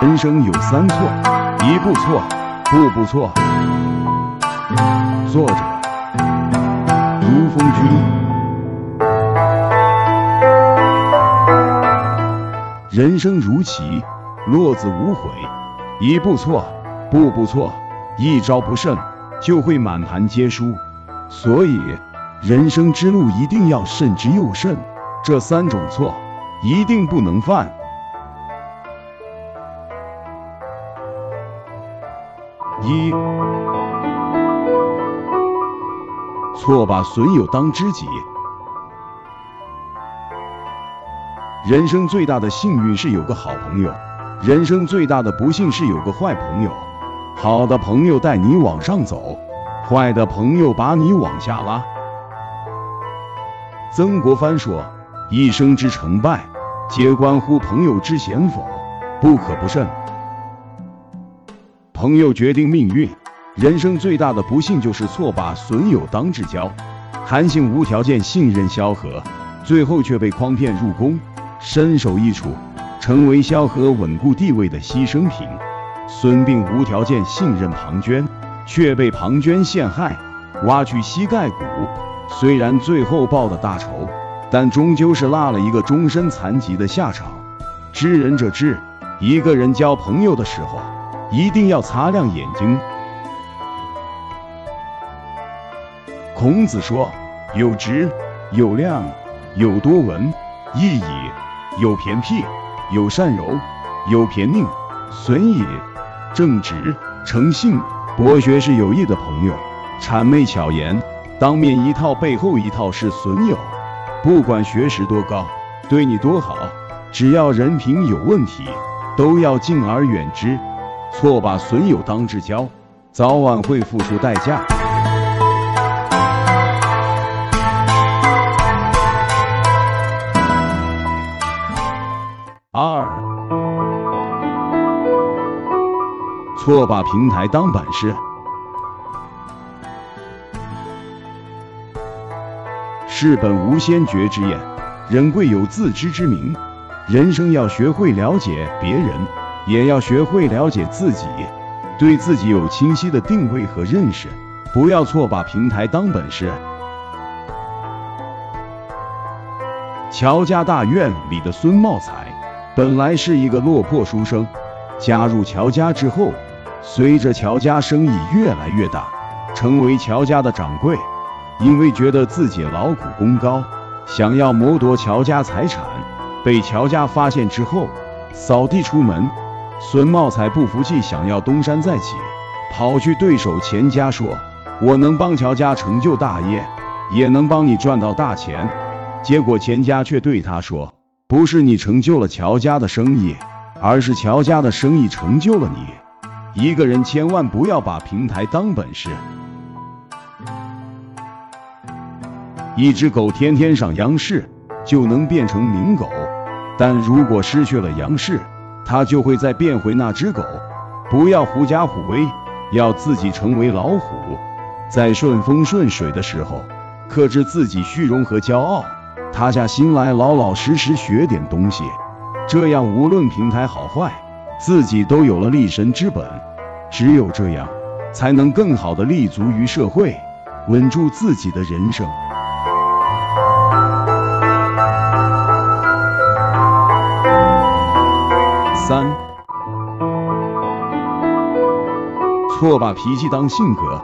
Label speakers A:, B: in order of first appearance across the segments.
A: 人生有三错：一步错，步步错。作者：如风君。人生如棋，落子无悔。一步错，步步错，一招不慎就会满盘皆输。所以，人生之路一定要慎之又慎。这三种错一定不能犯。一，错把损友当知己。人生最大的幸运是有个好朋友，人生最大的不幸是有个坏朋友。好的朋友带你往上走，坏的朋友把你往下拉。曾国藩说。一生之成败，皆关乎朋友之贤否，不可不慎。朋友决定命运，人生最大的不幸就是错把损友当至交。韩信无条件信任萧何，最后却被诓骗入宫，身首异处，成为萧何稳固地位的牺牲品。孙膑无条件信任庞涓，却被庞涓陷害，挖去膝盖骨，虽然最后报了大仇。但终究是落了一个终身残疾的下场。知人者智，一个人交朋友的时候，一定要擦亮眼睛。孔子说：“有直，有量，有多闻，义矣；有偏僻，有善柔，有偏佞，损也。正直、诚信、博学是有益的朋友，谄媚巧言，当面一套，背后一套是损友。”不管学识多高，对你多好，只要人品有问题，都要敬而远之。错把损友当至交，早晚会付出代价。二，错把平台当本事。世本无先觉之验，人贵有自知之明。人生要学会了解别人，也要学会了解自己，对自己有清晰的定位和认识，不要错把平台当本事。乔家大院里的孙茂才，本来是一个落魄书生，加入乔家之后，随着乔家生意越来越大，成为乔家的掌柜。因为觉得自己劳苦功高，想要谋夺乔家财产，被乔家发现之后，扫地出门。孙茂才不服气，想要东山再起，跑去对手钱家说：“我能帮乔家成就大业，也能帮你赚到大钱。”结果钱家却对他说：“不是你成就了乔家的生意，而是乔家的生意成就了你。一个人千万不要把平台当本事。”一只狗天天上央视，就能变成名狗；但如果失去了央视，他就会再变回那只狗。不要狐假虎威，要自己成为老虎。在顺风顺水的时候，克制自己虚荣和骄傲，塌下心来老老实实学点东西。这样无论平台好坏，自己都有了立身之本。只有这样，才能更好的立足于社会，稳住自己的人生。三，错把脾气当性格。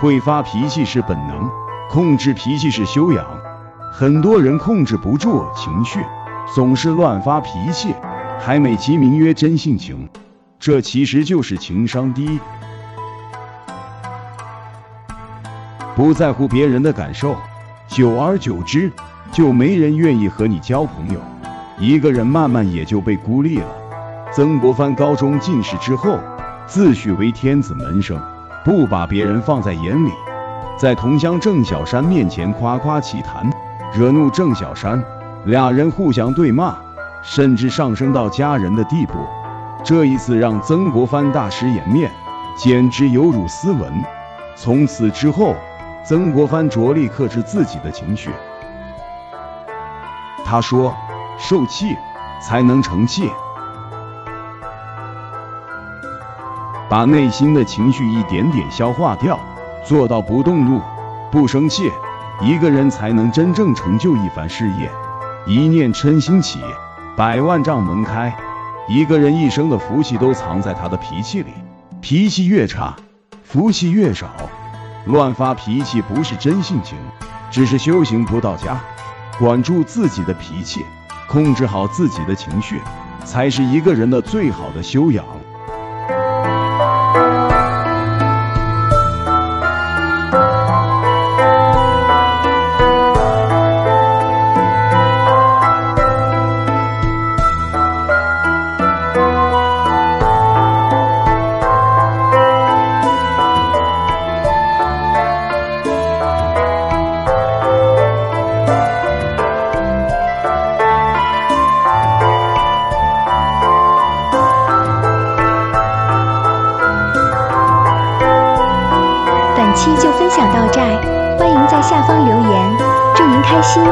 A: 会发脾气是本能，控制脾气是修养。很多人控制不住情绪，总是乱发脾气，还美其名曰真性情，这其实就是情商低。不在乎别人的感受，久而久之。就没人愿意和你交朋友，一个人慢慢也就被孤立了。曾国藩高中进士之后，自诩为天子门生，不把别人放在眼里，在同乡郑小山面前夸夸其谈，惹怒郑小山，俩人互相对骂，甚至上升到家人的地步。这一次让曾国藩大失颜面，简直有辱斯文。从此之后，曾国藩着力克制自己的情绪。他说：“受气才能成器。”把内心的情绪一点点消化掉，做到不动怒、不生气，一个人才能真正成就一番事业。一念嗔心起，百万障门开。一个人一生的福气都藏在他的脾气里，脾气越差，福气越少。乱发脾气不是真性情，只是修行不到家。管住自己的脾气，控制好自己的情绪，才是一个人的最好的修养。
B: 到这，欢迎在下方留言，祝您开心。